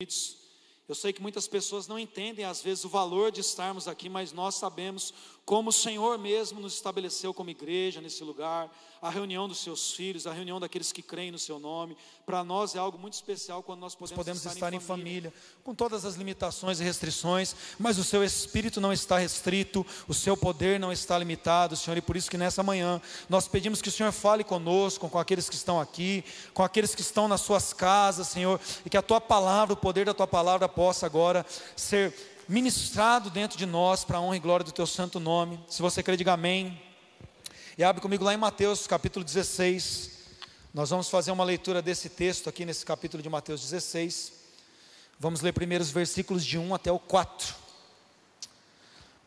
It's Eu sei que muitas pessoas não entendem às vezes o valor de estarmos aqui, mas nós sabemos como o Senhor mesmo nos estabeleceu como igreja nesse lugar, a reunião dos seus filhos, a reunião daqueles que creem no seu nome. Para nós é algo muito especial quando nós podemos, podemos estar, estar, em, em família. família, com todas as limitações e restrições, mas o seu espírito não está restrito, o seu poder não está limitado, Senhor, e por isso que nessa manhã nós pedimos que o Senhor fale conosco, com aqueles que estão aqui, com aqueles que estão nas suas casas, Senhor, e que a tua palavra, o poder da tua palavra possa agora ser ministrado dentro de nós para a honra e glória do teu santo nome. Se você crê, diga amém. E abre comigo lá em Mateus capítulo 16. Nós vamos fazer uma leitura desse texto aqui nesse capítulo de Mateus 16. Vamos ler primeiro os versículos de 1 até o 4.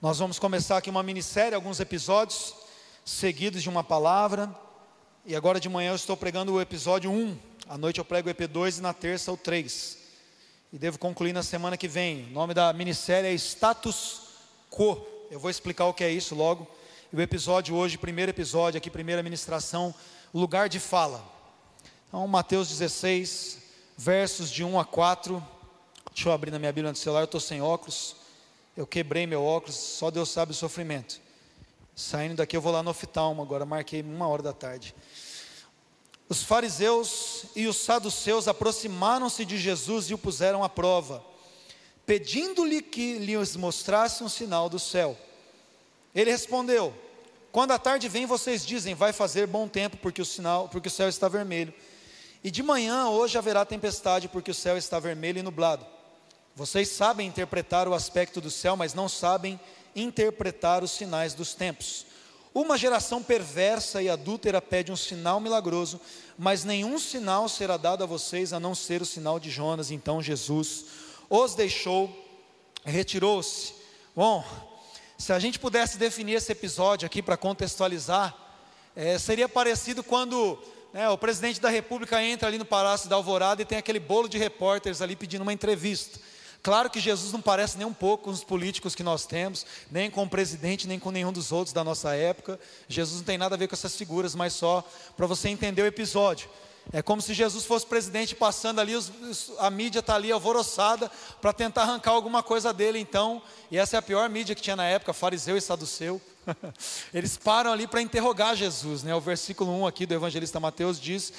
Nós vamos começar aqui uma minissérie, alguns episódios seguidos de uma palavra. E agora de manhã eu estou pregando o episódio 1. À noite eu prego o EP2 e na terça o 3 e devo concluir na semana que vem. O nome da minissérie é Status Quo. Eu vou explicar o que é isso logo. E o episódio hoje, primeiro episódio aqui, primeira ministração, lugar de fala. Então, Mateus 16, versos de 1 a 4. Deixa eu abrir na minha Bíblia no celular, eu estou sem óculos. Eu quebrei meu óculos, só Deus sabe o sofrimento. Saindo daqui, eu vou lá no oftalmo agora, marquei uma hora da tarde. Os fariseus e os saduceus aproximaram-se de Jesus e o puseram à prova, pedindo-lhe que lhes mostrasse um sinal do céu. Ele respondeu: Quando a tarde vem, vocês dizem, vai fazer bom tempo, porque o sinal, porque o céu está vermelho. E de manhã hoje haverá tempestade, porque o céu está vermelho e nublado. Vocês sabem interpretar o aspecto do céu, mas não sabem interpretar os sinais dos tempos. Uma geração perversa e adúltera pede um sinal milagroso, mas nenhum sinal será dado a vocês a não ser o sinal de Jonas. Então Jesus os deixou, retirou-se. Bom, se a gente pudesse definir esse episódio aqui para contextualizar, é, seria parecido quando né, o presidente da República entra ali no Palácio da Alvorada e tem aquele bolo de repórteres ali pedindo uma entrevista. Claro que Jesus não parece nem um pouco com os políticos que nós temos, nem com o presidente, nem com nenhum dos outros da nossa época. Jesus não tem nada a ver com essas figuras, mas só para você entender o episódio. É como se Jesus fosse presidente passando ali, os, a mídia está ali alvoroçada para tentar arrancar alguma coisa dele, então, e essa é a pior mídia que tinha na época, fariseu e saduceu. Eles param ali para interrogar Jesus, né? O versículo 1 aqui do evangelista Mateus diz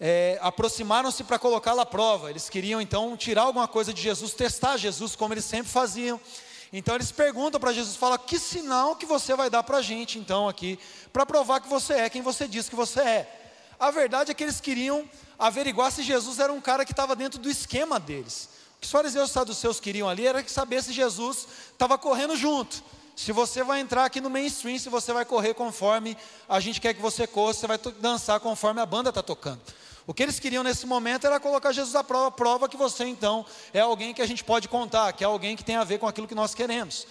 é, aproximaram-se para colocá-lo à prova. Eles queriam então tirar alguma coisa de Jesus, testar Jesus, como eles sempre faziam. Então eles perguntam para Jesus, fala, que sinal que você vai dar para a gente então aqui, para provar que você é quem você diz que você é. A verdade é que eles queriam averiguar se Jesus era um cara que estava dentro do esquema deles. O que os fariseus e saduceus queriam ali era saber se Jesus estava correndo junto. Se você vai entrar aqui no mainstream, se você vai correr conforme a gente quer que você corra, se você vai dançar conforme a banda está tocando. O que eles queriam nesse momento era colocar Jesus à prova, prova que você então é alguém que a gente pode contar, que é alguém que tem a ver com aquilo que nós queremos.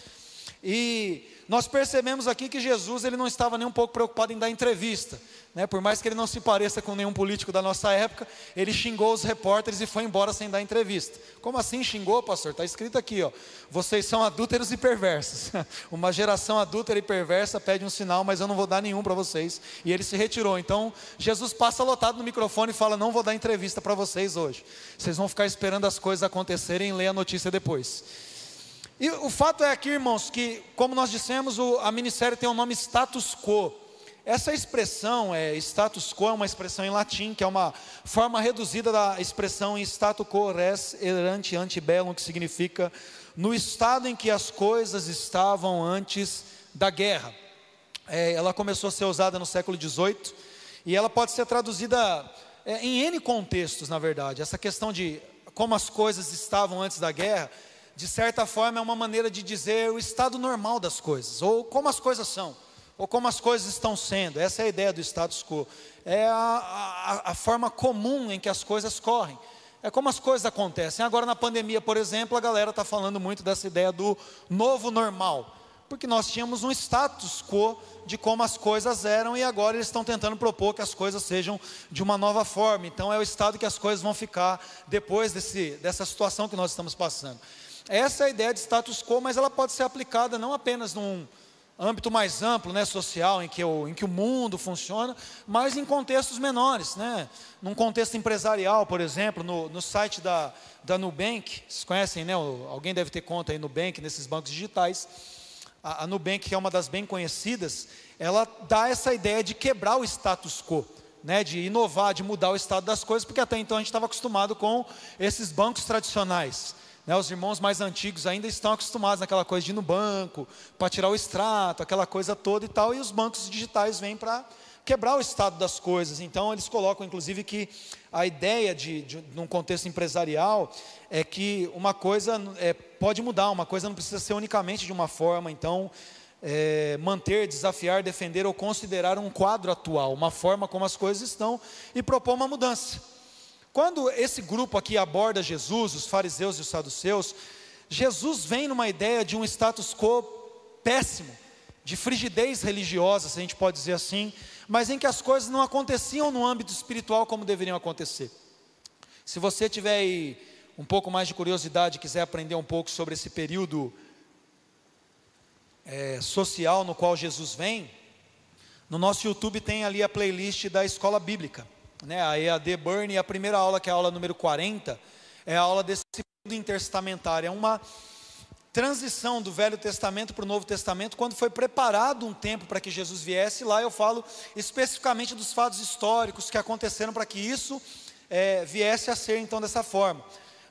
E nós percebemos aqui que Jesus ele não estava nem um pouco preocupado em dar entrevista. Né? Por mais que ele não se pareça com nenhum político da nossa época, ele xingou os repórteres e foi embora sem dar entrevista. Como assim xingou, pastor? Está escrito aqui, ó. Vocês são adúlteros e perversos. Uma geração adúltera e perversa pede um sinal, mas eu não vou dar nenhum para vocês. E ele se retirou. Então, Jesus passa lotado no microfone e fala: Não vou dar entrevista para vocês hoje. Vocês vão ficar esperando as coisas acontecerem e ler a notícia depois. E o fato é aqui, irmãos, que, como nós dissemos, o, a minissérie tem o nome status quo. Essa expressão, é, status quo, é uma expressão em latim, que é uma forma reduzida da expressão em status quo res erante ante bellum, que significa no estado em que as coisas estavam antes da guerra. É, ela começou a ser usada no século XVIII e ela pode ser traduzida é, em N contextos, na verdade. Essa questão de como as coisas estavam antes da guerra, de certa forma é uma maneira de dizer o estado normal das coisas, ou como as coisas são ou como as coisas estão sendo. Essa é a ideia do status quo. É a, a, a forma comum em que as coisas correm. É como as coisas acontecem. Agora, na pandemia, por exemplo, a galera está falando muito dessa ideia do novo normal. Porque nós tínhamos um status quo de como as coisas eram e agora eles estão tentando propor que as coisas sejam de uma nova forma. Então, é o estado que as coisas vão ficar depois desse, dessa situação que nós estamos passando. Essa é a ideia de status quo, mas ela pode ser aplicada não apenas num, âmbito mais amplo, né, social, em que, o, em que o mundo funciona, mas em contextos menores, né? Num contexto empresarial, por exemplo, no, no site da, da Nubank, vocês conhecem, né? Alguém deve ter conta aí Nubank, nesses bancos digitais. A, a Nubank, que é uma das bem conhecidas, ela dá essa ideia de quebrar o status quo. Né, de inovar, de mudar o estado das coisas, porque até então a gente estava acostumado com esses bancos tradicionais. Né, os irmãos mais antigos ainda estão acostumados naquela coisa de ir no banco, para tirar o extrato, aquela coisa toda e tal, e os bancos digitais vêm para quebrar o estado das coisas. Então, eles colocam, inclusive, que a ideia de, de num contexto empresarial é que uma coisa é, pode mudar, uma coisa não precisa ser unicamente de uma forma. Então, é, manter, desafiar, defender ou considerar um quadro atual, uma forma como as coisas estão, e propor uma mudança. Quando esse grupo aqui aborda Jesus, os fariseus e os saduceus, Jesus vem numa ideia de um status quo péssimo, de frigidez religiosa, se a gente pode dizer assim, mas em que as coisas não aconteciam no âmbito espiritual como deveriam acontecer. Se você tiver aí um pouco mais de curiosidade, quiser aprender um pouco sobre esse período é, social no qual Jesus vem, no nosso YouTube tem ali a playlist da escola bíblica né, a EAD Burn, e a primeira aula, que é a aula número 40, é a aula desse período intertestamentário. É uma transição do Velho Testamento para o Novo Testamento, quando foi preparado um tempo para que Jesus viesse. Lá eu falo especificamente dos fatos históricos que aconteceram para que isso é, viesse a ser então dessa forma.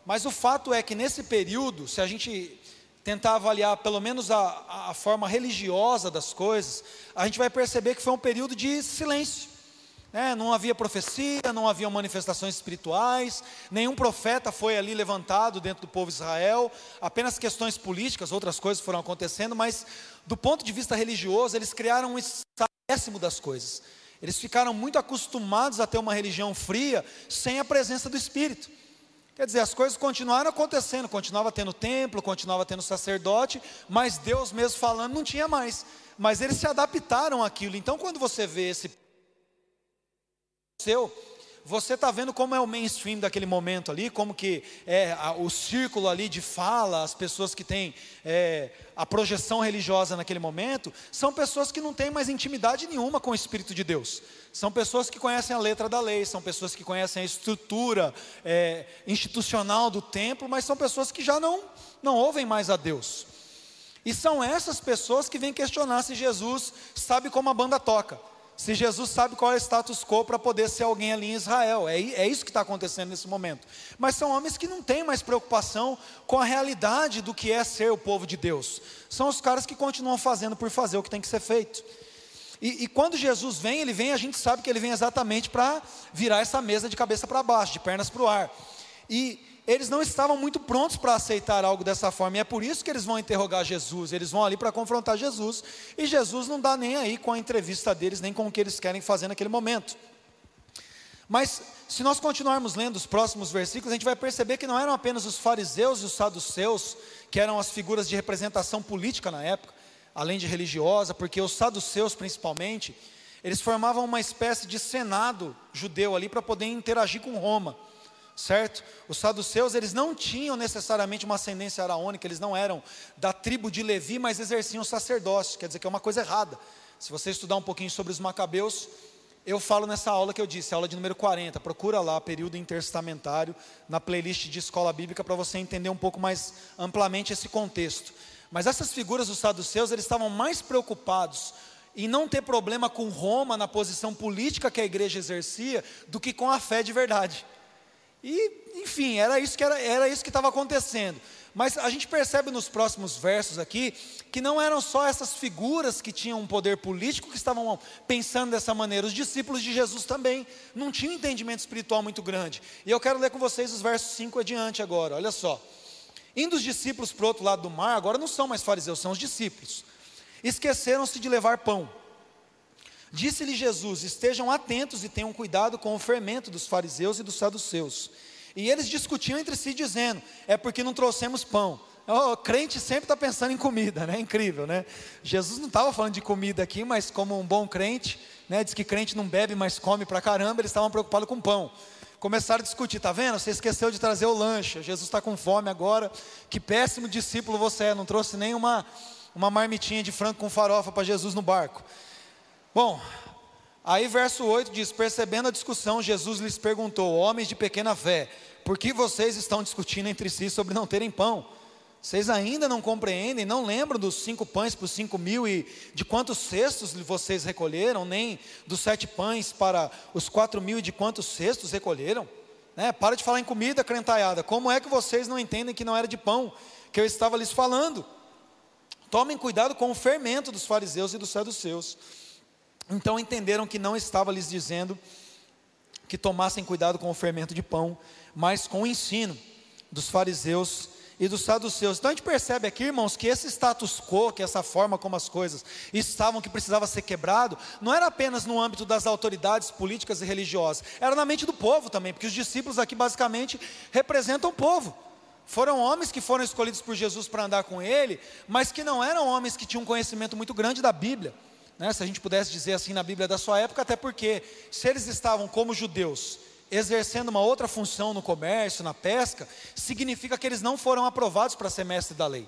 Mas o fato é que nesse período, se a gente tentar avaliar pelo menos a, a forma religiosa das coisas, a gente vai perceber que foi um período de silêncio. É, não havia profecia, não havia manifestações espirituais, nenhum profeta foi ali levantado dentro do povo de Israel, apenas questões políticas, outras coisas foram acontecendo, mas do ponto de vista religioso, eles criaram um estado péssimo das coisas. Eles ficaram muito acostumados a ter uma religião fria, sem a presença do Espírito. Quer dizer, as coisas continuaram acontecendo, continuava tendo templo, continuava tendo sacerdote, mas Deus mesmo falando não tinha mais. Mas eles se adaptaram àquilo. Então, quando você vê esse você está vendo como é o mainstream daquele momento ali, como que é a, o círculo ali de fala, as pessoas que têm é, a projeção religiosa naquele momento, são pessoas que não têm mais intimidade nenhuma com o Espírito de Deus. São pessoas que conhecem a letra da lei, são pessoas que conhecem a estrutura é, institucional do templo, mas são pessoas que já não, não ouvem mais a Deus. E são essas pessoas que vêm questionar se Jesus sabe como a banda toca se Jesus sabe qual é o status quo para poder ser alguém ali em Israel. É, é isso que está acontecendo nesse momento. Mas são homens que não têm mais preocupação com a realidade do que é ser o povo de Deus. São os caras que continuam fazendo por fazer o que tem que ser feito. E, e quando Jesus vem, ele vem, a gente sabe que ele vem exatamente para virar essa mesa de cabeça para baixo, de pernas para o ar. E eles não estavam muito prontos para aceitar algo dessa forma, e é por isso que eles vão interrogar Jesus, eles vão ali para confrontar Jesus, e Jesus não dá nem aí com a entrevista deles, nem com o que eles querem fazer naquele momento. Mas, se nós continuarmos lendo os próximos versículos, a gente vai perceber que não eram apenas os fariseus e os saduceus, que eram as figuras de representação política na época, além de religiosa, porque os saduceus principalmente, eles formavam uma espécie de senado judeu ali para poder interagir com Roma certo? Os saduceus, eles não tinham necessariamente uma ascendência araônica, eles não eram da tribo de Levi, mas exerciam sacerdócio, quer dizer que é uma coisa errada. Se você estudar um pouquinho sobre os macabeus, eu falo nessa aula que eu disse, aula de número 40, procura lá, período intertestamentário, na playlist de escola bíblica, para você entender um pouco mais amplamente esse contexto. Mas essas figuras dos saduceus, eles estavam mais preocupados em não ter problema com Roma na posição política que a igreja exercia, do que com a fé de verdade. E, enfim, era isso que era, era isso que estava acontecendo. Mas a gente percebe nos próximos versos aqui que não eram só essas figuras que tinham um poder político que estavam pensando dessa maneira, os discípulos de Jesus também não tinham entendimento espiritual muito grande. E eu quero ler com vocês os versos 5 adiante agora, olha só. Indo os discípulos para o outro lado do mar, agora não são mais fariseus, são os discípulos. Esqueceram-se de levar pão. Disse-lhe Jesus: Estejam atentos e tenham cuidado com o fermento dos fariseus e dos saduceus. E eles discutiam entre si, dizendo: É porque não trouxemos pão. O crente sempre está pensando em comida, né? Incrível, né? Jesus não estava falando de comida aqui, mas como um bom crente, né? Diz que crente não bebe, mas come pra caramba, eles estavam preocupados com pão. Começaram a discutir, tá vendo? Você esqueceu de trazer o lanche. Jesus está com fome agora. Que péssimo discípulo você é, não trouxe nem uma uma marmitinha de frango com farofa para Jesus no barco. Bom, aí verso 8 diz: Percebendo a discussão, Jesus lhes perguntou: Homens de pequena fé, por que vocês estão discutindo entre si sobre não terem pão? Vocês ainda não compreendem, não lembram dos cinco pães para os cinco mil e de quantos cestos vocês recolheram, nem dos sete pães para os quatro mil e de quantos cestos recolheram? Né? Para de falar em comida, crentaiada. Como é que vocês não entendem que não era de pão que eu estava lhes falando? Tomem cuidado com o fermento dos fariseus e dos saduceus. Então entenderam que não estava lhes dizendo que tomassem cuidado com o fermento de pão, mas com o ensino dos fariseus e dos saduceus. Então a gente percebe aqui, irmãos, que esse status quo, que essa forma como as coisas estavam, que precisava ser quebrado, não era apenas no âmbito das autoridades políticas e religiosas, era na mente do povo também, porque os discípulos aqui basicamente representam o povo. Foram homens que foram escolhidos por Jesus para andar com ele, mas que não eram homens que tinham um conhecimento muito grande da Bíblia. Né? Se a gente pudesse dizer assim na Bíblia da sua época, até porque se eles estavam como judeus exercendo uma outra função no comércio, na pesca, significa que eles não foram aprovados para ser mestre da lei.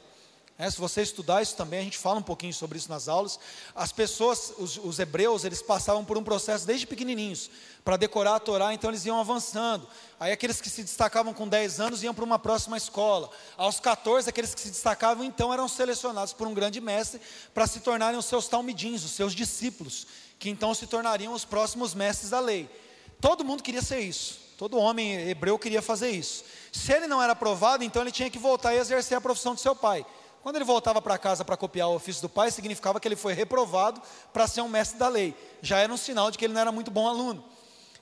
É, se você estudar isso também, a gente fala um pouquinho sobre isso nas aulas. As pessoas, os, os hebreus, eles passavam por um processo desde pequenininhos para decorar a Torá, então eles iam avançando. Aí aqueles que se destacavam com 10 anos iam para uma próxima escola. Aos 14, aqueles que se destacavam então eram selecionados por um grande mestre para se tornarem os seus talmidins, os seus discípulos, que então se tornariam os próximos mestres da lei. Todo mundo queria ser isso. Todo homem hebreu queria fazer isso. Se ele não era aprovado, então ele tinha que voltar e exercer a profissão de seu pai. Quando ele voltava para casa para copiar o ofício do pai, significava que ele foi reprovado para ser um mestre da lei. Já era um sinal de que ele não era muito bom aluno.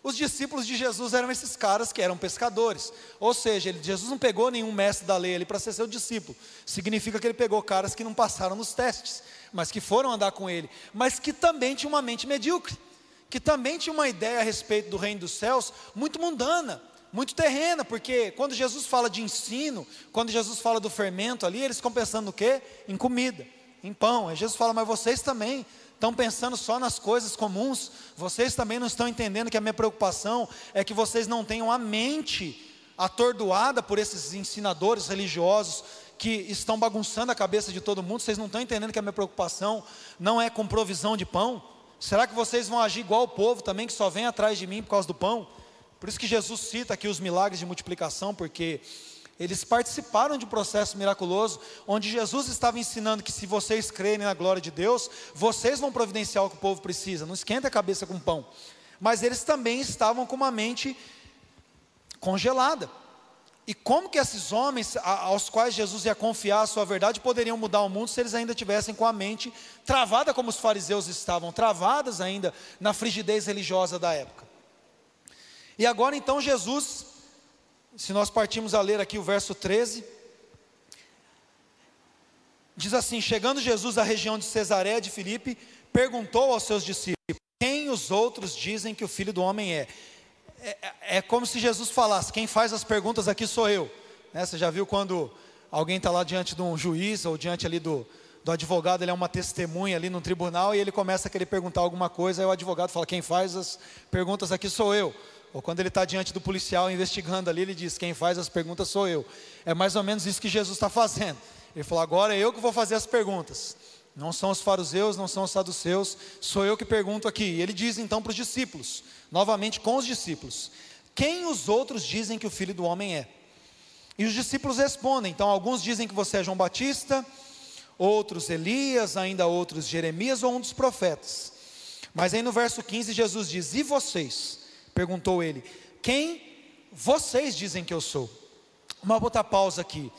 Os discípulos de Jesus eram esses caras que eram pescadores. Ou seja, ele, Jesus não pegou nenhum mestre da lei ali para ser seu discípulo. Significa que ele pegou caras que não passaram nos testes, mas que foram andar com ele, mas que também tinham uma mente medíocre que também tinha uma ideia a respeito do reino dos céus muito mundana, muito terrena, porque quando Jesus fala de ensino, quando Jesus fala do fermento ali, eles ficam pensando no quê? Em comida, em pão. Aí Jesus fala, mas vocês também estão pensando só nas coisas comuns, vocês também não estão entendendo que a minha preocupação é que vocês não tenham a mente atordoada por esses ensinadores religiosos que estão bagunçando a cabeça de todo mundo, vocês não estão entendendo que a minha preocupação não é com provisão de pão, Será que vocês vão agir igual o povo também, que só vem atrás de mim por causa do pão? Por isso que Jesus cita aqui os milagres de multiplicação, porque eles participaram de um processo miraculoso, onde Jesus estava ensinando que se vocês crerem na glória de Deus, vocês vão providenciar o que o povo precisa, não esquenta a cabeça com pão. Mas eles também estavam com uma mente congelada. E como que esses homens aos quais Jesus ia confiar a sua verdade poderiam mudar o mundo se eles ainda tivessem com a mente travada como os fariseus estavam, travadas ainda na frigidez religiosa da época. E agora então Jesus, se nós partimos a ler aqui o verso 13, diz assim: Chegando Jesus à região de Cesaré de Filipe, perguntou aos seus discípulos: Quem os outros dizem que o filho do homem é? é, é, é como se Jesus falasse: quem faz as perguntas aqui sou eu. Né? Você já viu quando alguém está lá diante de um juiz ou diante ali do, do advogado, ele é uma testemunha ali no tribunal e ele começa a querer perguntar alguma coisa, aí o advogado fala: quem faz as perguntas aqui sou eu. Ou quando ele está diante do policial investigando ali, ele diz: quem faz as perguntas sou eu. É mais ou menos isso que Jesus está fazendo. Ele falou: agora é eu que vou fazer as perguntas. Não são os fariseus, não são os saduceus, sou eu que pergunto aqui. E ele diz então para os discípulos: novamente com os discípulos: Quem os outros dizem que o filho do homem é? E os discípulos respondem: Então, alguns dizem que você é João Batista, outros Elias, ainda outros Jeremias ou um dos profetas. Mas aí no verso 15, Jesus diz: E vocês? Perguntou ele: Quem vocês dizem que eu sou? Uma outra pausa aqui.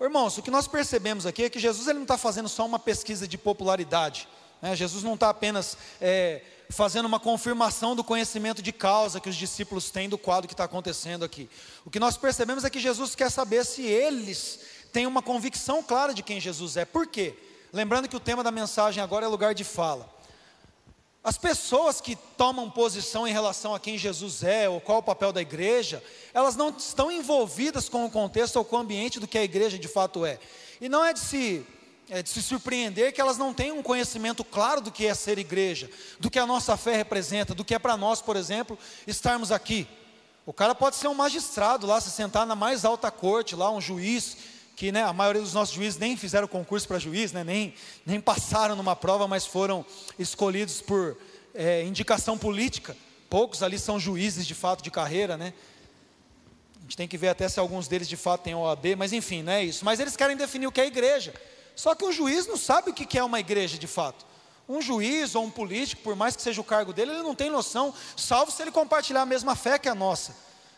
Irmãos, o que nós percebemos aqui é que Jesus ele não está fazendo só uma pesquisa de popularidade. Né? Jesus não está apenas é, fazendo uma confirmação do conhecimento de causa que os discípulos têm do quadro que está acontecendo aqui. O que nós percebemos é que Jesus quer saber se eles têm uma convicção clara de quem Jesus é. Por quê? Lembrando que o tema da mensagem agora é lugar de fala. As pessoas que tomam posição em relação a quem Jesus é, ou qual é o papel da igreja, elas não estão envolvidas com o contexto ou com o ambiente do que a igreja de fato é. E não é de se é de se surpreender que elas não têm um conhecimento claro do que é ser igreja, do que a nossa fé representa, do que é para nós, por exemplo, estarmos aqui. O cara pode ser um magistrado lá, se sentar na mais alta corte, lá, um juiz, que né, a maioria dos nossos juízes nem fizeram concurso para juiz, né, nem, nem passaram numa prova, mas foram escolhidos por é, indicação política. Poucos ali são juízes de fato de carreira, né? A gente tem que ver até se alguns deles de fato têm OAB, mas enfim, não é isso. Mas eles querem definir o que é igreja. Só que um juiz não sabe o que é uma igreja de fato. Um juiz ou um político, por mais que seja o cargo dele, ele não tem noção, salvo se ele compartilhar a mesma fé que a nossa,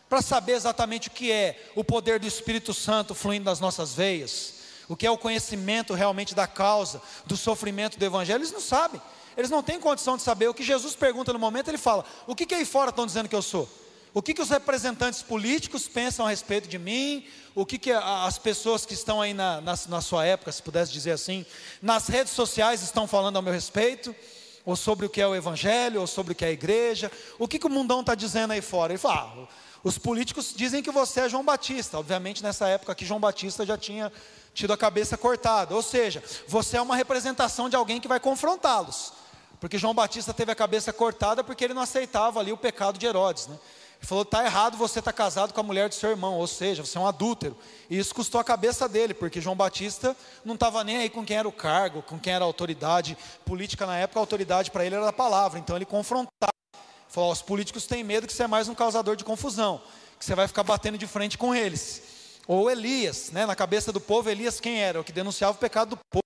para saber exatamente o que é o poder do Espírito Santo fluindo nas nossas veias, o que é o conhecimento realmente da causa, do sofrimento do Evangelho, eles não sabem, eles não têm condição de saber. O que Jesus pergunta no momento, ele fala: O que, que aí fora estão dizendo que eu sou? O que, que os representantes políticos pensam a respeito de mim? O que, que as pessoas que estão aí na, na, na sua época, se pudesse dizer assim, nas redes sociais estão falando ao meu respeito? Ou sobre o que é o Evangelho, ou sobre o que é a igreja? O que, que o mundão está dizendo aí fora? Ele fala: ah, os políticos dizem que você é João Batista. Obviamente, nessa época aqui, João Batista já tinha tido a cabeça cortada. Ou seja, você é uma representação de alguém que vai confrontá-los. Porque João Batista teve a cabeça cortada porque ele não aceitava ali o pecado de Herodes. Né? Ele falou: está errado você estar tá casado com a mulher do seu irmão, ou seja, você é um adúltero. E isso custou a cabeça dele, porque João Batista não estava nem aí com quem era o cargo, com quem era a autoridade política na época, a autoridade para ele era a palavra. Então ele confrontava. Falou: os políticos têm medo que você é mais um causador de confusão, que você vai ficar batendo de frente com eles. Ou Elias, né, na cabeça do povo, Elias quem era? O que denunciava o pecado do povo.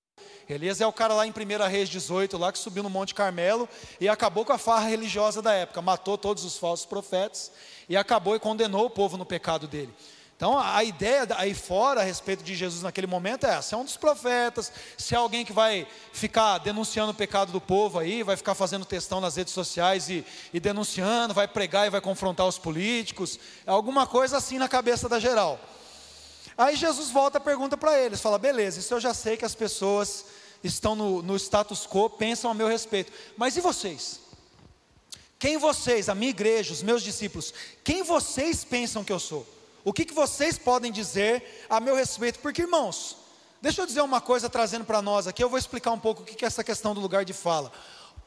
Elias é o cara lá em 1 Reis 18, lá que subiu no Monte Carmelo e acabou com a farra religiosa da época, matou todos os falsos profetas e acabou e condenou o povo no pecado dele. Então a ideia aí fora a respeito de Jesus naquele momento é: se é um dos profetas, se é alguém que vai ficar denunciando o pecado do povo aí, vai ficar fazendo testão nas redes sociais e, e denunciando, vai pregar e vai confrontar os políticos, é alguma coisa assim na cabeça da geral. Aí Jesus volta e pergunta para eles: fala, beleza, isso eu já sei que as pessoas estão no, no status quo, pensam a meu respeito, mas e vocês? Quem vocês, a minha igreja, os meus discípulos, quem vocês pensam que eu sou? O que, que vocês podem dizer a meu respeito? Porque, irmãos, deixa eu dizer uma coisa trazendo para nós aqui, eu vou explicar um pouco o que, que é essa questão do lugar de fala.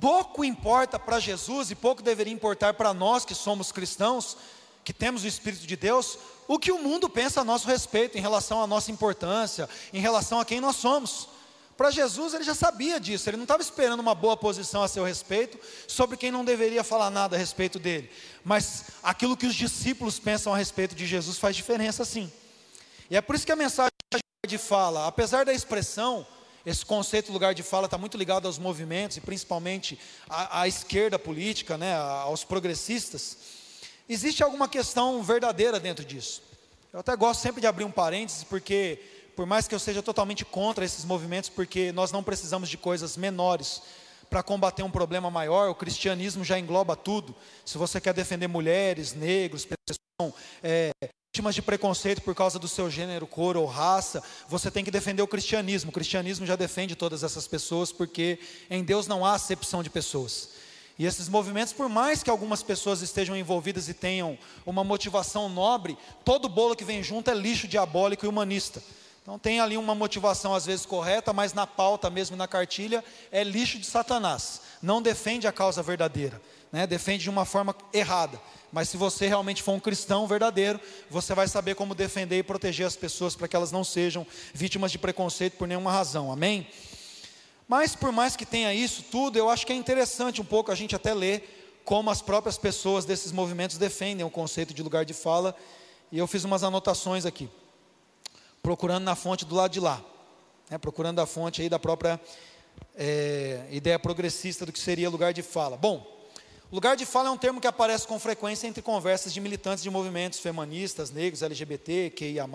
Pouco importa para Jesus e pouco deveria importar para nós que somos cristãos, que temos o Espírito de Deus, o que o mundo pensa a nosso respeito, em relação à nossa importância, em relação a quem nós somos. Para Jesus, ele já sabia disso, ele não estava esperando uma boa posição a seu respeito, sobre quem não deveria falar nada a respeito dele. Mas aquilo que os discípulos pensam a respeito de Jesus faz diferença sim. E é por isso que a mensagem de fala, apesar da expressão, esse conceito lugar de fala está muito ligado aos movimentos, e principalmente à, à esquerda política, né, aos progressistas, existe alguma questão verdadeira dentro disso. Eu até gosto sempre de abrir um parênteses, porque por mais que eu seja totalmente contra esses movimentos, porque nós não precisamos de coisas menores para combater um problema maior, o cristianismo já engloba tudo. Se você quer defender mulheres, negros, pessoas é, vítimas de preconceito por causa do seu gênero, cor ou raça, você tem que defender o cristianismo. O cristianismo já defende todas essas pessoas, porque em Deus não há acepção de pessoas. E esses movimentos, por mais que algumas pessoas estejam envolvidas e tenham uma motivação nobre, todo bolo que vem junto é lixo diabólico e humanista. Então tem ali uma motivação às vezes correta, mas na pauta mesmo na cartilha é lixo de Satanás. Não defende a causa verdadeira, né? defende de uma forma errada. Mas se você realmente for um cristão verdadeiro, você vai saber como defender e proteger as pessoas para que elas não sejam vítimas de preconceito por nenhuma razão. Amém? Mas por mais que tenha isso tudo, eu acho que é interessante um pouco a gente até ler como as próprias pessoas desses movimentos defendem o conceito de lugar de fala. E eu fiz umas anotações aqui procurando na fonte do lado de lá, né, procurando a fonte aí da própria é, ideia progressista do que seria lugar de fala. Bom, lugar de fala é um termo que aparece com frequência entre conversas de militantes de movimentos feministas, negros, LGBT, QIA+,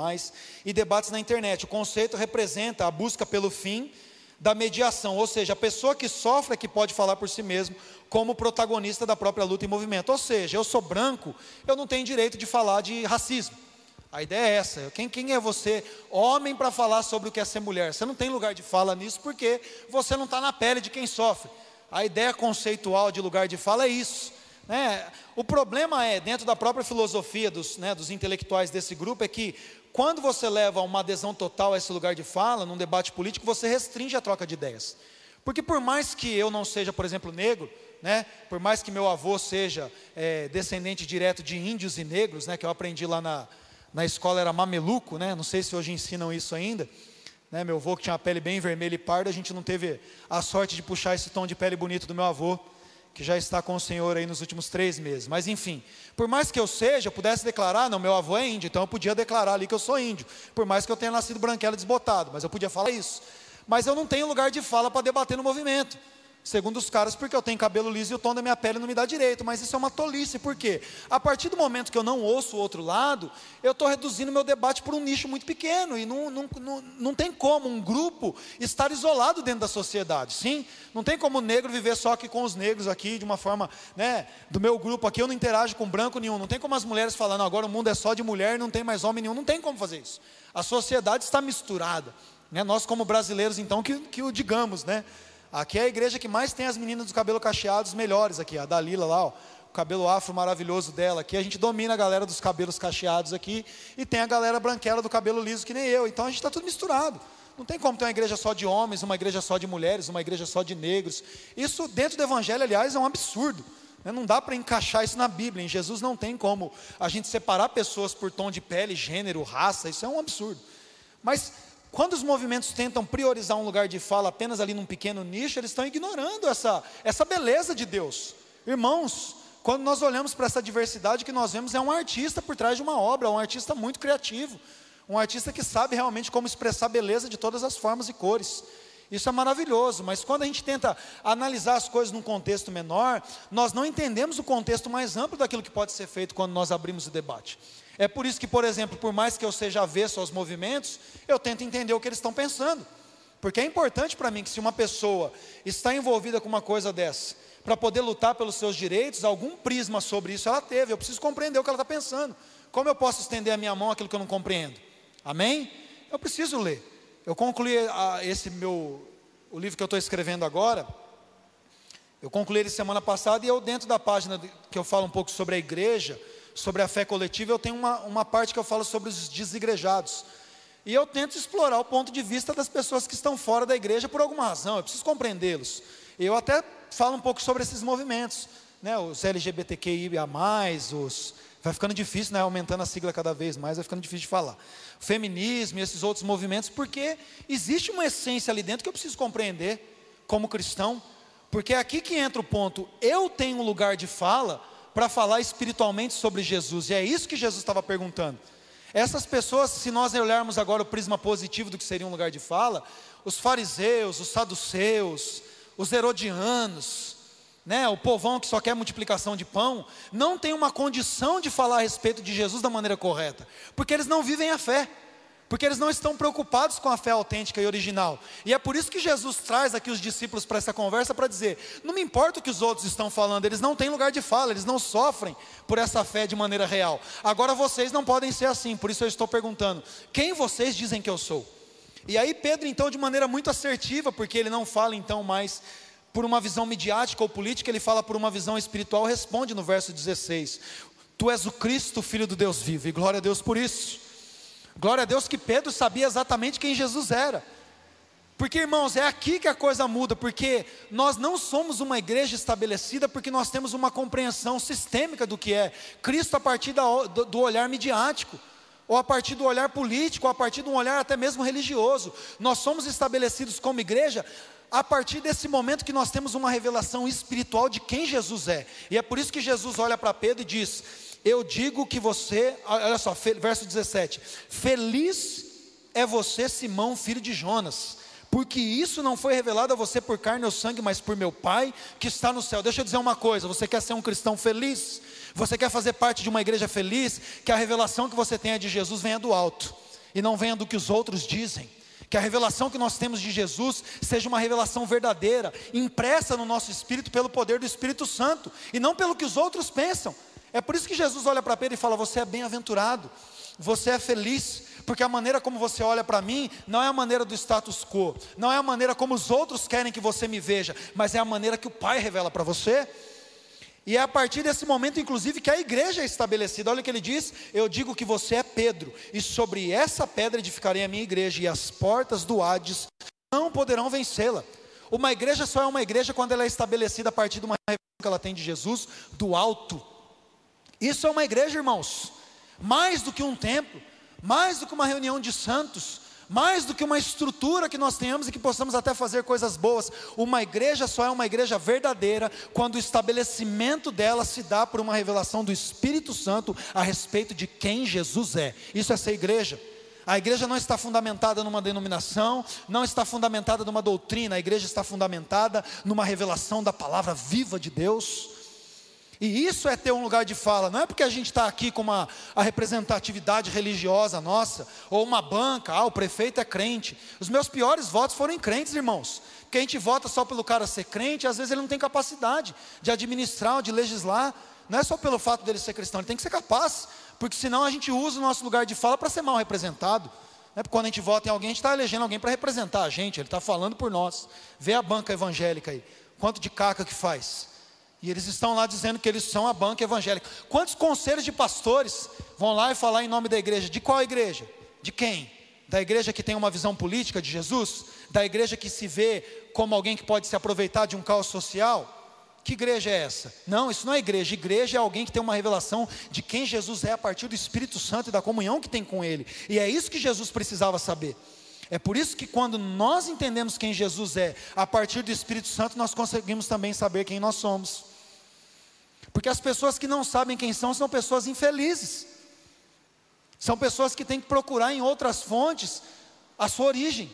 e debates na internet. O conceito representa a busca pelo fim da mediação, ou seja, a pessoa que sofre é que pode falar por si mesmo como protagonista da própria luta e movimento. Ou seja, eu sou branco, eu não tenho direito de falar de racismo. A ideia é essa. Quem, quem é você, homem, para falar sobre o que é ser mulher? Você não tem lugar de fala nisso porque você não está na pele de quem sofre. A ideia conceitual de lugar de fala é isso. Né? O problema é, dentro da própria filosofia dos, né, dos intelectuais desse grupo, é que quando você leva uma adesão total a esse lugar de fala, num debate político, você restringe a troca de ideias. Porque por mais que eu não seja, por exemplo, negro, né, por mais que meu avô seja é, descendente direto de índios e negros, né, que eu aprendi lá na, na escola era mameluco, né? Não sei se hoje ensinam isso ainda. Né? Meu avô que tinha a pele bem vermelha e parda, a gente não teve a sorte de puxar esse tom de pele bonito do meu avô, que já está com o Senhor aí nos últimos três meses. Mas enfim, por mais que eu seja, pudesse declarar, não, meu avô é índio, então eu podia declarar ali que eu sou índio, por mais que eu tenha nascido branquelo desbotado, mas eu podia falar isso. Mas eu não tenho lugar de fala para debater no movimento. Segundo os caras, porque eu tenho cabelo liso e o tom da minha pele não me dá direito, mas isso é uma tolice, por quê? A partir do momento que eu não ouço o outro lado, eu estou reduzindo meu debate para um nicho muito pequeno, e não, não, não, não tem como um grupo estar isolado dentro da sociedade, sim? Não tem como o negro viver só aqui com os negros aqui, de uma forma, né, do meu grupo aqui, eu não interajo com branco nenhum, não tem como as mulheres falando, agora o mundo é só de mulher, não tem mais homem nenhum, não tem como fazer isso. A sociedade está misturada, né? nós como brasileiros então, que, que o digamos, né? Aqui é a igreja que mais tem as meninas dos cabelos cacheados melhores aqui, a Dalila lá, ó, o cabelo afro maravilhoso dela. Aqui a gente domina a galera dos cabelos cacheados aqui e tem a galera branquela do cabelo liso que nem eu. Então a gente está tudo misturado. Não tem como ter uma igreja só de homens, uma igreja só de mulheres, uma igreja só de negros. Isso dentro do evangelho, aliás, é um absurdo. Né? Não dá para encaixar isso na Bíblia. Em Jesus não tem como a gente separar pessoas por tom de pele, gênero, raça. Isso é um absurdo. Mas quando os movimentos tentam priorizar um lugar de fala apenas ali num pequeno nicho, eles estão ignorando essa, essa beleza de Deus. Irmãos, quando nós olhamos para essa diversidade, que nós vemos é um artista por trás de uma obra, um artista muito criativo, um artista que sabe realmente como expressar beleza de todas as formas e cores. Isso é maravilhoso, mas quando a gente tenta analisar as coisas num contexto menor, nós não entendemos o contexto mais amplo daquilo que pode ser feito quando nós abrimos o debate. É por isso que, por exemplo, por mais que eu seja avesso aos movimentos, eu tento entender o que eles estão pensando. Porque é importante para mim que se uma pessoa está envolvida com uma coisa dessa, para poder lutar pelos seus direitos, algum prisma sobre isso ela teve. Eu preciso compreender o que ela está pensando. Como eu posso estender a minha mão àquilo que eu não compreendo? Amém? Eu preciso ler. Eu concluí a, esse meu, o livro que eu estou escrevendo agora. Eu concluí ele semana passada e eu dentro da página que eu falo um pouco sobre a igreja, sobre a fé coletiva, eu tenho uma, uma parte que eu falo sobre os desigrejados. E eu tento explorar o ponto de vista das pessoas que estão fora da igreja por alguma razão, eu preciso compreendê-los. Eu até falo um pouco sobre esses movimentos, né, os LGBTQIA, os. Vai ficando difícil, né, aumentando a sigla cada vez mais, vai ficando difícil de falar. Feminismo e esses outros movimentos, porque existe uma essência ali dentro que eu preciso compreender como cristão, porque é aqui que entra o ponto. Eu tenho um lugar de fala para falar espiritualmente sobre Jesus, e é isso que Jesus estava perguntando. Essas pessoas, se nós olharmos agora o prisma positivo do que seria um lugar de fala, os fariseus, os saduceus, os herodianos, né, o povão que só quer multiplicação de pão, não tem uma condição de falar a respeito de Jesus da maneira correta, porque eles não vivem a fé porque eles não estão preocupados com a fé autêntica e original. E é por isso que Jesus traz aqui os discípulos para essa conversa para dizer: não me importa o que os outros estão falando, eles não têm lugar de fala, eles não sofrem por essa fé de maneira real. Agora vocês não podem ser assim, por isso eu estou perguntando: quem vocês dizem que eu sou? E aí Pedro, então, de maneira muito assertiva, porque ele não fala então mais por uma visão midiática ou política, ele fala por uma visão espiritual, responde no verso 16: Tu és o Cristo, filho do Deus vivo, e glória a Deus por isso. Glória a Deus que Pedro sabia exatamente quem Jesus era. Porque, irmãos, é aqui que a coisa muda, porque nós não somos uma igreja estabelecida porque nós temos uma compreensão sistêmica do que é Cristo a partir da, do, do olhar midiático, ou a partir do olhar político, ou a partir de um olhar até mesmo religioso. Nós somos estabelecidos como igreja a partir desse momento que nós temos uma revelação espiritual de quem Jesus é. E é por isso que Jesus olha para Pedro e diz: eu digo que você, olha só, verso 17: Feliz é você, Simão, filho de Jonas, porque isso não foi revelado a você por carne ou sangue, mas por meu Pai que está no céu. Deixa eu dizer uma coisa: você quer ser um cristão feliz? Você quer fazer parte de uma igreja feliz? Que a revelação que você tenha de Jesus venha do alto e não venha do que os outros dizem. Que a revelação que nós temos de Jesus seja uma revelação verdadeira, impressa no nosso espírito pelo poder do Espírito Santo e não pelo que os outros pensam. É por isso que Jesus olha para Pedro e fala: Você é bem-aventurado, você é feliz, porque a maneira como você olha para mim não é a maneira do status quo, não é a maneira como os outros querem que você me veja, mas é a maneira que o Pai revela para você. E é a partir desse momento, inclusive, que a igreja é estabelecida. Olha o que ele diz: Eu digo que você é Pedro, e sobre essa pedra edificarei a minha igreja, e as portas do Hades não poderão vencê-la. Uma igreja só é uma igreja quando ela é estabelecida a partir de uma revelação que ela tem de Jesus do alto. Isso é uma igreja, irmãos. mais do que um templo, mais do que uma reunião de santos, mais do que uma estrutura que nós tenhamos e que possamos até fazer coisas boas. Uma igreja só é uma igreja verdadeira quando o estabelecimento dela se dá por uma revelação do Espírito Santo a respeito de quem Jesus é. Isso é ser igreja. A igreja não está fundamentada numa denominação, não está fundamentada numa doutrina, a igreja está fundamentada numa revelação da palavra viva de Deus. E isso é ter um lugar de fala, não é porque a gente está aqui com uma, a representatividade religiosa nossa, ou uma banca, ah, o prefeito é crente. Os meus piores votos foram em crentes, irmãos. Porque a gente vota só pelo cara ser crente, às vezes ele não tem capacidade de administrar de legislar. Não é só pelo fato dele ser cristão, ele tem que ser capaz, porque senão a gente usa o nosso lugar de fala para ser mal representado. É porque quando a gente vota em alguém, a gente está elegendo alguém para representar a gente, ele está falando por nós. Vê a banca evangélica aí, quanto de caca que faz. E eles estão lá dizendo que eles são a banca evangélica. Quantos conselhos de pastores vão lá e falar em nome da igreja? De qual igreja? De quem? Da igreja que tem uma visão política de Jesus? Da igreja que se vê como alguém que pode se aproveitar de um caos social? Que igreja é essa? Não, isso não é igreja. Igreja é alguém que tem uma revelação de quem Jesus é a partir do Espírito Santo e da comunhão que tem com Ele. E é isso que Jesus precisava saber. É por isso que quando nós entendemos quem Jesus é, a partir do Espírito Santo, nós conseguimos também saber quem nós somos. Porque as pessoas que não sabem quem são são pessoas infelizes. São pessoas que têm que procurar em outras fontes a sua origem,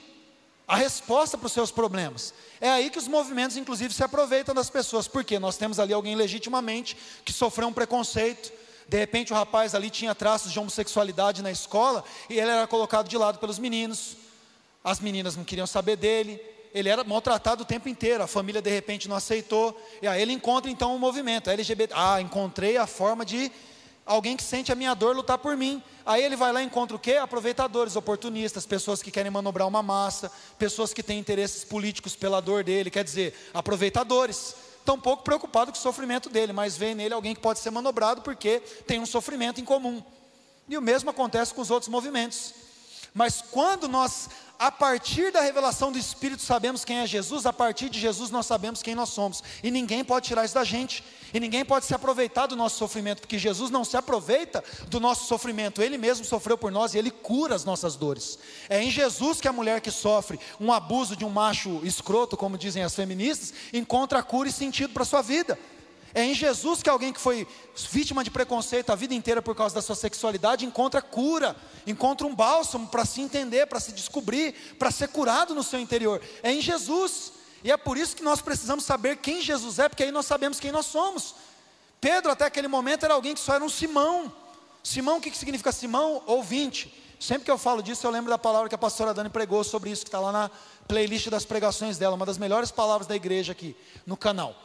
a resposta para os seus problemas. É aí que os movimentos, inclusive, se aproveitam das pessoas, porque nós temos ali alguém legitimamente que sofreu um preconceito. De repente, o rapaz ali tinha traços de homossexualidade na escola e ele era colocado de lado pelos meninos. As meninas não queriam saber dele, ele era maltratado o tempo inteiro, a família de repente não aceitou, e aí ele encontra então um movimento, LGBT, ah, encontrei a forma de alguém que sente a minha dor lutar por mim. Aí ele vai lá e encontra o quê? Aproveitadores, oportunistas, pessoas que querem manobrar uma massa, pessoas que têm interesses políticos pela dor dele, quer dizer, aproveitadores. Tão pouco preocupado com o sofrimento dele, mas vê nele alguém que pode ser manobrado porque tem um sofrimento em comum. E o mesmo acontece com os outros movimentos. Mas quando nós a partir da revelação do Espírito sabemos quem é Jesus, a partir de Jesus nós sabemos quem nós somos. E ninguém pode tirar isso da gente. E ninguém pode se aproveitar do nosso sofrimento, porque Jesus não se aproveita do nosso sofrimento. Ele mesmo sofreu por nós e ele cura as nossas dores. É em Jesus que a mulher que sofre um abuso de um macho escroto, como dizem as feministas, encontra cura e sentido para a sua vida. É em Jesus que alguém que foi vítima de preconceito a vida inteira por causa da sua sexualidade encontra cura, encontra um bálsamo para se entender, para se descobrir, para ser curado no seu interior. É em Jesus. E é por isso que nós precisamos saber quem Jesus é, porque aí nós sabemos quem nós somos. Pedro, até aquele momento, era alguém que só era um Simão. Simão, o que significa Simão? Ouvinte. Sempre que eu falo disso, eu lembro da palavra que a pastora Dani pregou sobre isso, que está lá na playlist das pregações dela, uma das melhores palavras da igreja aqui no canal.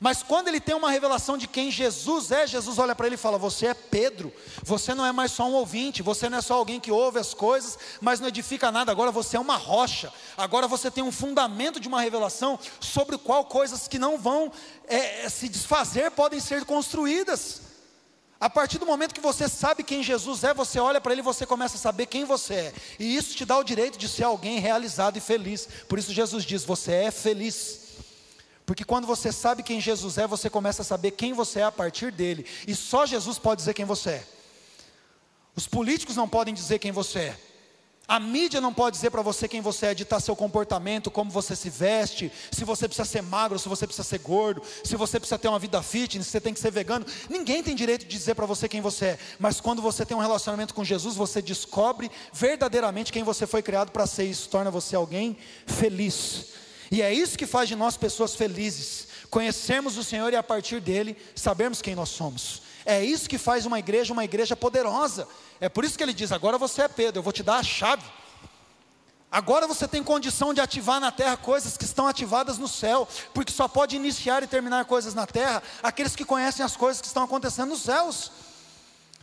Mas quando ele tem uma revelação de quem Jesus é, Jesus olha para ele e fala: Você é Pedro, você não é mais só um ouvinte, você não é só alguém que ouve as coisas, mas não edifica nada, agora você é uma rocha, agora você tem um fundamento de uma revelação sobre o qual coisas que não vão é, se desfazer podem ser construídas. A partir do momento que você sabe quem Jesus é, você olha para ele e você começa a saber quem você é, e isso te dá o direito de ser alguém realizado e feliz. Por isso, Jesus diz: Você é feliz. Porque quando você sabe quem Jesus é, você começa a saber quem você é a partir dele. E só Jesus pode dizer quem você é. Os políticos não podem dizer quem você é. A mídia não pode dizer para você quem você é, ditar seu comportamento, como você se veste, se você precisa ser magro, se você precisa ser gordo, se você precisa ter uma vida fitness, se você tem que ser vegano. Ninguém tem direito de dizer para você quem você é. Mas quando você tem um relacionamento com Jesus, você descobre verdadeiramente quem você foi criado para ser. Isso torna você alguém feliz. E é isso que faz de nós pessoas felizes. Conhecermos o Senhor e a partir dele sabermos quem nós somos. É isso que faz uma igreja uma igreja poderosa. É por isso que ele diz: agora você é Pedro, eu vou te dar a chave. Agora você tem condição de ativar na terra coisas que estão ativadas no céu, porque só pode iniciar e terminar coisas na terra aqueles que conhecem as coisas que estão acontecendo nos céus.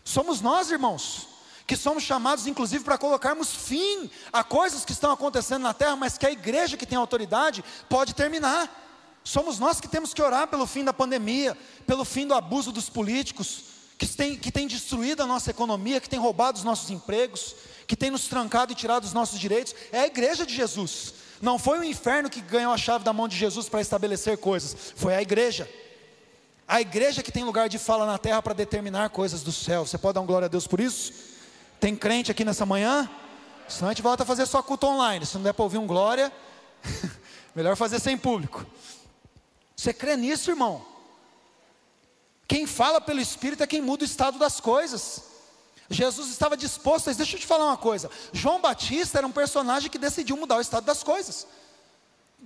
Somos nós, irmãos que somos chamados inclusive para colocarmos fim a coisas que estão acontecendo na terra, mas que a igreja que tem autoridade pode terminar. Somos nós que temos que orar pelo fim da pandemia, pelo fim do abuso dos políticos, que tem, que tem destruído a nossa economia, que tem roubado os nossos empregos, que tem nos trancado e tirado os nossos direitos. É a igreja de Jesus. Não foi o inferno que ganhou a chave da mão de Jesus para estabelecer coisas, foi a igreja. A igreja que tem lugar de fala na terra para determinar coisas do céu. Você pode dar um glória a Deus por isso? Tem crente aqui nessa manhã? Senão a gente volta a fazer só culto online. Se não der para ouvir um glória, melhor fazer sem público. Você crê nisso, irmão? Quem fala pelo Espírito é quem muda o estado das coisas. Jesus estava disposto, mas deixa eu te falar uma coisa: João Batista era um personagem que decidiu mudar o estado das coisas.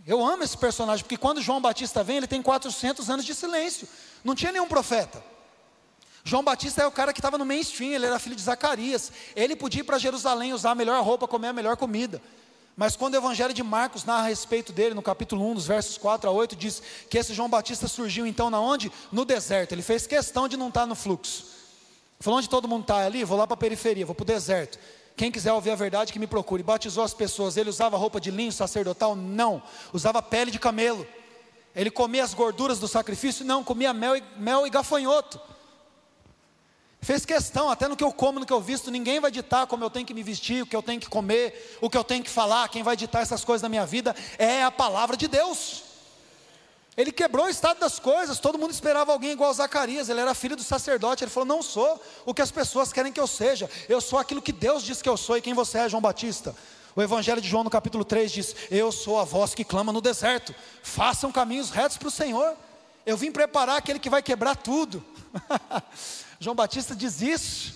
Eu amo esse personagem, porque quando João Batista vem, ele tem 400 anos de silêncio, não tinha nenhum profeta. João Batista é o cara que estava no mainstream, ele era filho de Zacarias, ele podia ir para Jerusalém usar a melhor roupa, comer a melhor comida. Mas quando o Evangelho de Marcos narra a respeito dele, no capítulo 1, dos versos 4 a 8, diz que esse João Batista surgiu então na onde? No deserto. Ele fez questão de não estar no fluxo. Falou onde todo mundo está ali, vou lá para a periferia, vou para o deserto. Quem quiser ouvir a verdade, que me procure. Batizou as pessoas. Ele usava roupa de linho sacerdotal? Não. Usava pele de camelo. Ele comia as gorduras do sacrifício? Não. Comia mel e, mel e gafanhoto. Fez questão, até no que eu como, no que eu visto, ninguém vai ditar como eu tenho que me vestir, o que eu tenho que comer, o que eu tenho que falar. Quem vai ditar essas coisas na minha vida é a palavra de Deus. Ele quebrou o estado das coisas. Todo mundo esperava alguém igual Zacarias. Ele era filho do sacerdote. Ele falou: Não sou o que as pessoas querem que eu seja. Eu sou aquilo que Deus diz que eu sou. E quem você é, João Batista? O Evangelho de João, no capítulo 3, diz: Eu sou a voz que clama no deserto. Façam caminhos retos para o Senhor. Eu vim preparar aquele que vai quebrar tudo. João Batista diz isso.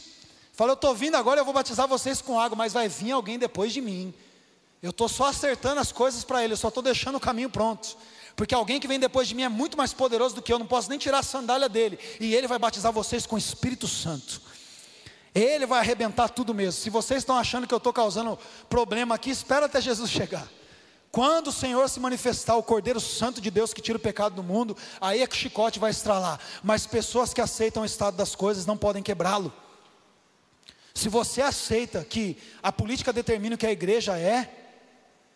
Fala: Eu estou vindo agora, eu vou batizar vocês com água, mas vai vir alguém depois de mim. Eu estou só acertando as coisas para ele, eu só estou deixando o caminho pronto. Porque alguém que vem depois de mim é muito mais poderoso do que eu, não posso nem tirar a sandália dele. E ele vai batizar vocês com o Espírito Santo. Ele vai arrebentar tudo mesmo. Se vocês estão achando que eu estou causando problema aqui, espera até Jesus chegar. Quando o Senhor se manifestar, o Cordeiro Santo de Deus que tira o pecado do mundo, aí é que o chicote vai estralar. Mas pessoas que aceitam o estado das coisas não podem quebrá-lo. Se você aceita que a política determina o que a igreja é,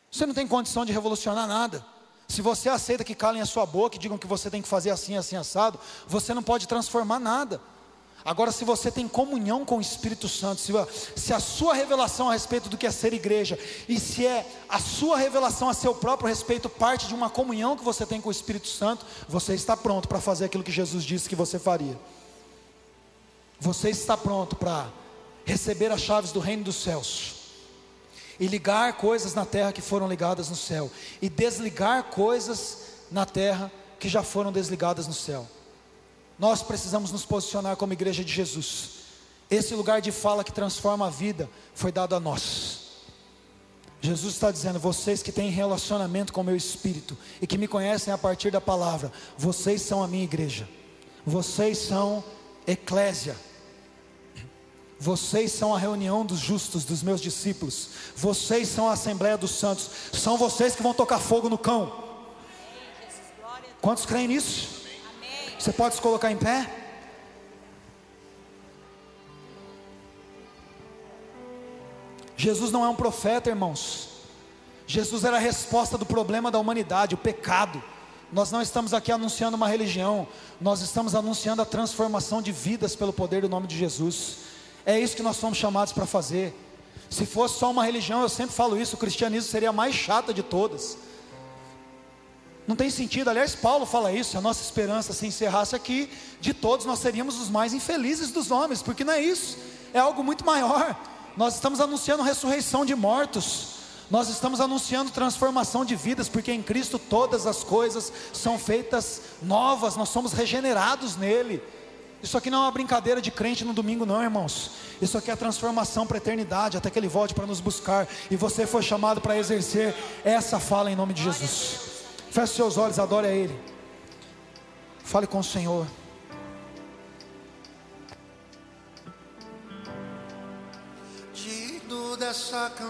você não tem condição de revolucionar nada. Se você aceita que calem a sua boca e digam que você tem que fazer assim, assim, assado, você não pode transformar nada. Agora, se você tem comunhão com o Espírito Santo, se a, se a, sua revelação a respeito do que é ser igreja, e se é a sua revelação a seu próprio respeito parte de uma comunhão que você tem com o Espírito Santo, você está pronto para fazer aquilo que Jesus disse que você faria. Você está pronto para receber as chaves do reino dos céus e ligar coisas na terra que foram ligadas no céu, e desligar coisas na terra que já foram desligadas no céu. Nós precisamos nos posicionar como igreja de Jesus. Esse lugar de fala que transforma a vida foi dado a nós. Jesus está dizendo: vocês que têm relacionamento com o meu espírito e que me conhecem a partir da palavra, vocês são a minha igreja, vocês são eclésia, vocês são a reunião dos justos, dos meus discípulos. Vocês são a Assembleia dos Santos. São vocês que vão tocar fogo no cão. Quantos creem nisso? Você pode se colocar em pé? Jesus não é um profeta, irmãos. Jesus era a resposta do problema da humanidade, o pecado. Nós não estamos aqui anunciando uma religião, nós estamos anunciando a transformação de vidas pelo poder do nome de Jesus. É isso que nós somos chamados para fazer. Se fosse só uma religião, eu sempre falo isso, o cristianismo seria a mais chata de todas. Não tem sentido, aliás, Paulo fala isso, a nossa esperança se encerrasse aqui, de todos nós seríamos os mais infelizes dos homens, porque não é isso, é algo muito maior. Nós estamos anunciando ressurreição de mortos, nós estamos anunciando transformação de vidas, porque em Cristo todas as coisas são feitas novas, nós somos regenerados nele. Isso aqui não é uma brincadeira de crente no domingo, não, irmãos. Isso aqui é transformação para a eternidade, até que Ele volte para nos buscar. E você foi chamado para exercer essa fala em nome de Jesus. Feche seus olhos, adore a Ele. Fale com o Senhor. Digno dessa canção.